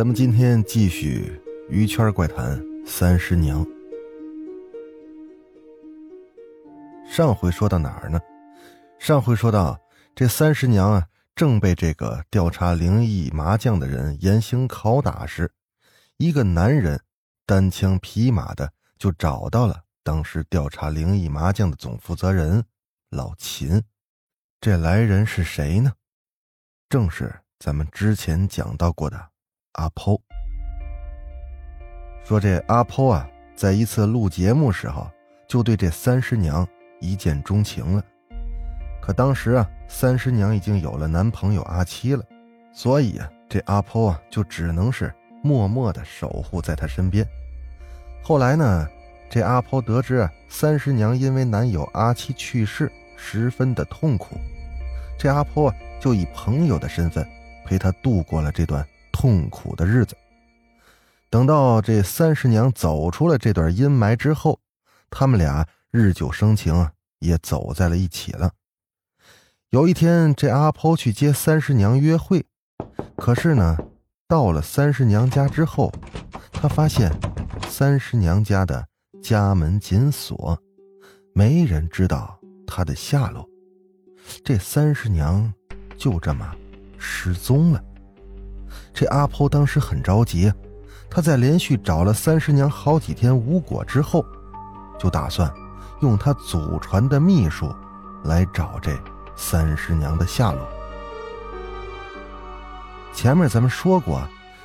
咱们今天继续鱼圈怪谈三十娘。上回说到哪儿呢？上回说到这三十娘啊，正被这个调查灵异麻将的人严刑拷打时，一个男人单枪匹马的就找到了当时调查灵异麻将的总负责人老秦。这来人是谁呢？正是咱们之前讲到过的。阿抛说：“这阿抛啊，在一次录节目时候，就对这三师娘一见钟情了。可当时啊，三师娘已经有了男朋友阿七了，所以啊，这阿抛啊，就只能是默默的守护在她身边。后来呢，这阿婆得知啊，三师娘因为男友阿七去世，十分的痛苦，这阿婆啊，就以朋友的身份陪她度过了这段。”痛苦的日子。等到这三师娘走出了这段阴霾之后，他们俩日久生情啊，也走在了一起了。有一天，这阿抛去接三师娘约会，可是呢，到了三师娘家之后，他发现三师娘家的家门紧锁，没人知道她的下落。这三师娘就这么失踪了。这阿婆当时很着急，他在连续找了三十娘好几天无果之后，就打算用他祖传的秘术来找这三十娘的下落。前面咱们说过，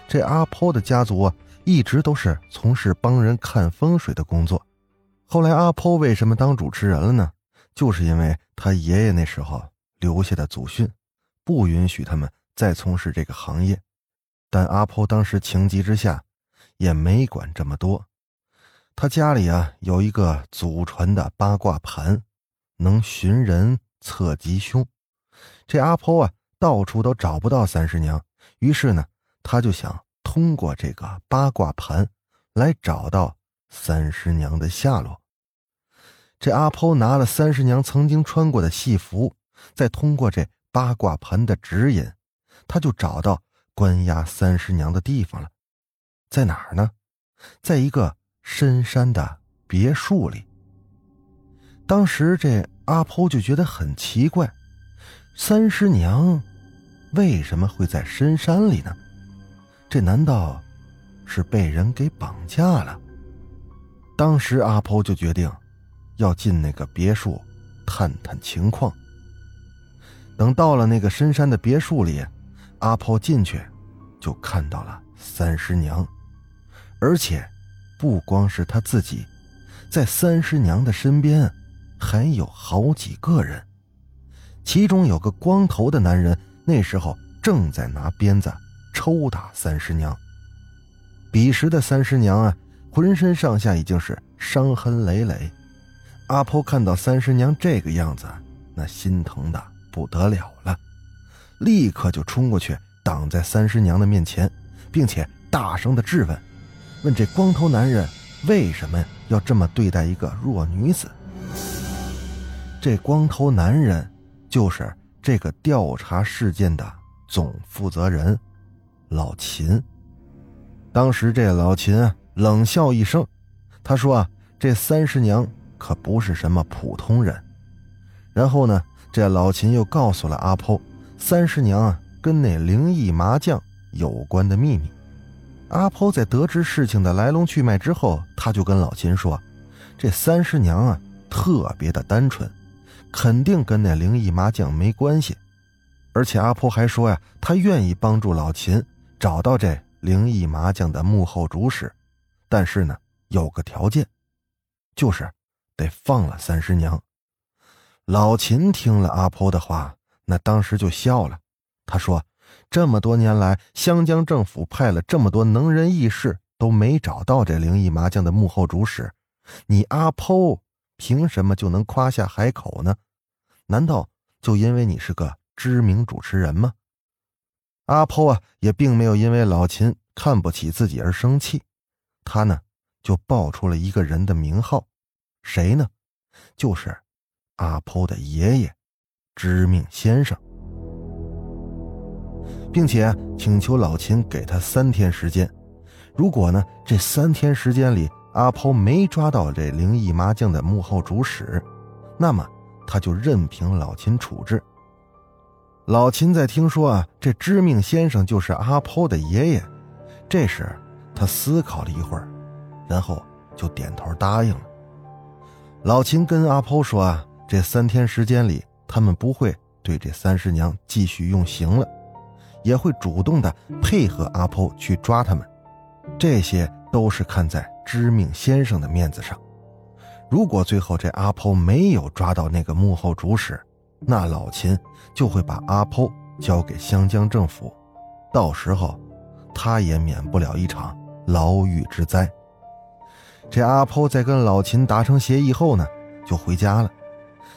这阿婆的家族一直都是从事帮人看风水的工作。后来阿婆为什么当主持人了呢？就是因为他爷爷那时候留下的祖训，不允许他们再从事这个行业。但阿婆当时情急之下，也没管这么多。他家里啊有一个祖传的八卦盘，能寻人测吉凶。这阿婆啊到处都找不到三师娘，于是呢，他就想通过这个八卦盘来找到三师娘的下落。这阿婆拿了三师娘曾经穿过的戏服，再通过这八卦盘的指引，他就找到。关押三师娘的地方了，在哪儿呢？在一个深山的别墅里。当时这阿婆就觉得很奇怪，三师娘为什么会在深山里呢？这难道是被人给绑架了？当时阿婆就决定要进那个别墅探探情况。等到了那个深山的别墅里。阿婆进去，就看到了三师娘，而且不光是她自己，在三师娘的身边还有好几个人，其中有个光头的男人，那时候正在拿鞭子抽打三师娘。彼时的三师娘啊，浑身上下已经是伤痕累累。阿婆看到三师娘这个样子，那心疼的不得了了。立刻就冲过去，挡在三师娘的面前，并且大声的质问：“问这光头男人为什么要这么对待一个弱女子？”这光头男人就是这个调查事件的总负责人老秦。当时这老秦冷笑一声，他说：“啊，这三师娘可不是什么普通人。”然后呢，这老秦又告诉了阿婆。三师娘啊，跟那灵异麻将有关的秘密。阿婆在得知事情的来龙去脉之后，他就跟老秦说：“这三师娘啊，特别的单纯，肯定跟那灵异麻将没关系。而且阿婆还说呀，她愿意帮助老秦找到这灵异麻将的幕后主使，但是呢，有个条件，就是得放了三师娘。”老秦听了阿婆的话。那当时就笑了，他说：“这么多年来，湘江政府派了这么多能人异士，都没找到这灵异麻将的幕后主使，你阿剖凭什么就能夸下海口呢？难道就因为你是个知名主持人吗？阿剖啊，也并没有因为老秦看不起自己而生气，他呢就报出了一个人的名号，谁呢？就是阿剖的爷爷，知命先生，并且请求老秦给他三天时间，如果呢这三天时间里阿剖没抓到这灵异麻将的幕后主使，那么他就任凭老秦处置。老秦在听说啊这知命先生就是阿剖的爷爷，这时他思考了一会儿，然后就点头答应了。老秦跟阿剖说啊，这三天时间里，他们不会对这三师娘继续用刑了，也会主动的配合阿剖去抓他们。这些都是看在知命先生的面子上。如果最后这阿剖没有抓到那个幕后主使，那老秦就会把阿剖交给湘江政府，到时候他也免不了一场牢狱之灾。这阿剖在跟老秦达成协议后呢，就回家了。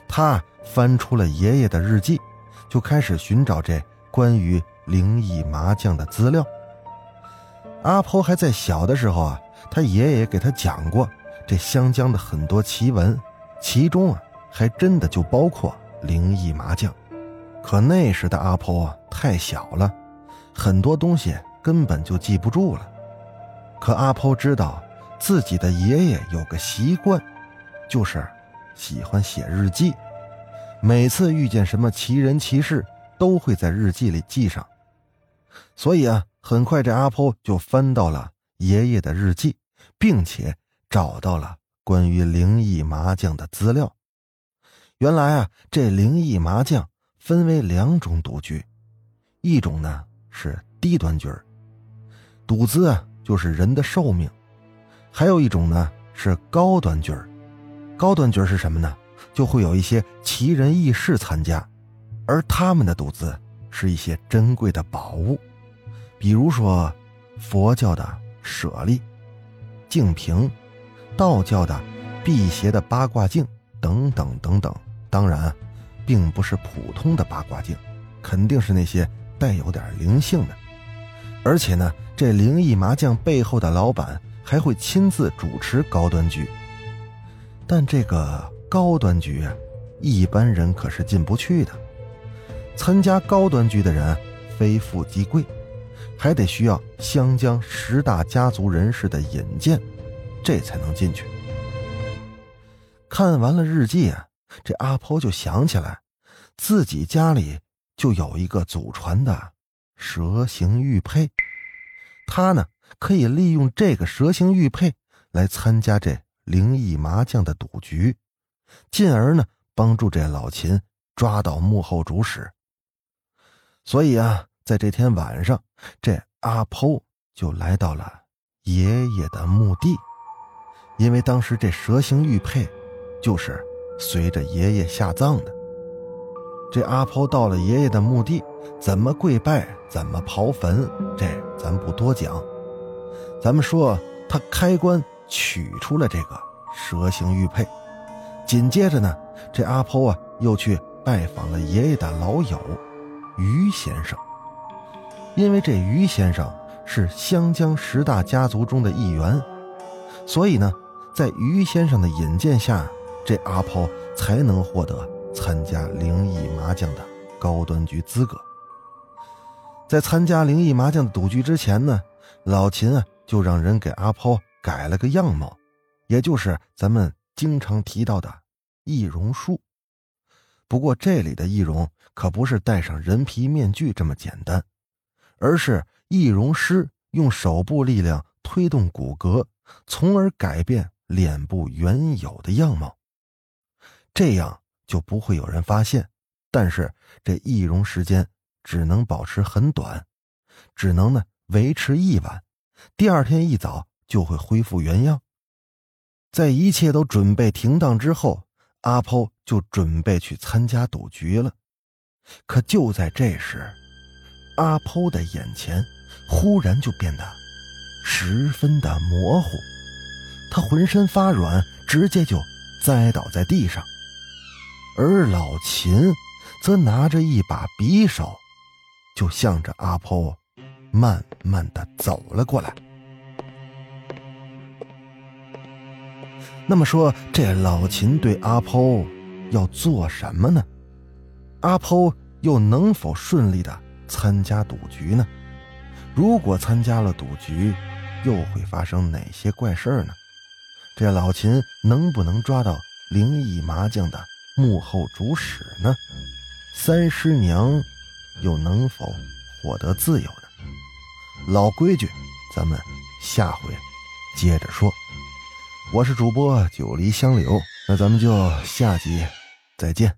他翻出了爷爷的日记，就开始寻找这关于灵异麻将的资料。阿婆还在小的时候啊，他爷爷给他讲过这湘江的很多奇闻，其中啊还真的就包括灵异麻将。可那时的阿婆啊太小了，很多东西根本就记不住了。可阿婆知道。自己的爷爷有个习惯，就是喜欢写日记。每次遇见什么奇人奇事，都会在日记里记上。所以啊，很快这阿婆就翻到了爷爷的日记，并且找到了关于灵异麻将的资料。原来啊，这灵异麻将分为两种赌局，一种呢是低端局赌资啊就是人的寿命。还有一种呢是高端局儿，高端局儿是什么呢？就会有一些奇人异事参加，而他们的赌资是一些珍贵的宝物，比如说佛教的舍利、净瓶，道教的辟邪的八卦镜等等等等。当然，并不是普通的八卦镜，肯定是那些带有点灵性的。而且呢，这灵异麻将背后的老板。还会亲自主持高端局，但这个高端局啊，一般人可是进不去的。参加高端局的人非富即贵，还得需要湘江十大家族人士的引荐，这才能进去。看完了日记啊，这阿婆就想起来，自己家里就有一个祖传的蛇形玉佩，她呢。可以利用这个蛇形玉佩来参加这灵异麻将的赌局，进而呢帮助这老秦抓到幕后主使。所以啊，在这天晚上，这阿剖就来到了爷爷的墓地，因为当时这蛇形玉佩就是随着爷爷下葬的。这阿婆到了爷爷的墓地，怎么跪拜，怎么刨坟，这咱不多讲。咱们说，他开棺取出了这个蛇形玉佩，紧接着呢，这阿婆啊又去拜访了爷爷的老友于先生，因为这于先生是湘江十大家族中的一员，所以呢，在于先生的引荐下，这阿婆才能获得参加灵异麻将的高端局资格。在参加灵异麻将赌局之前呢，老秦啊。就让人给阿抛改了个样貌，也就是咱们经常提到的易容术。不过这里的易容可不是戴上人皮面具这么简单，而是易容师用手部力量推动骨骼，从而改变脸部原有的样貌。这样就不会有人发现，但是这易容时间只能保持很短，只能呢维持一晚。第二天一早就会恢复原样。在一切都准备停当之后，阿抛就准备去参加赌局了。可就在这时，阿抛的眼前忽然就变得十分的模糊，他浑身发软，直接就栽倒在地上。而老秦则拿着一把匕首，就向着阿抛慢慢的走了过来。那么说，这老秦对阿抛要做什么呢？阿抛又能否顺利的参加赌局呢？如果参加了赌局，又会发生哪些怪事呢？这老秦能不能抓到灵异麻将的幕后主使呢？三师娘又能否获得自由呢？老规矩，咱们下回接着说。我是主播九黎香柳，那咱们就下集再见。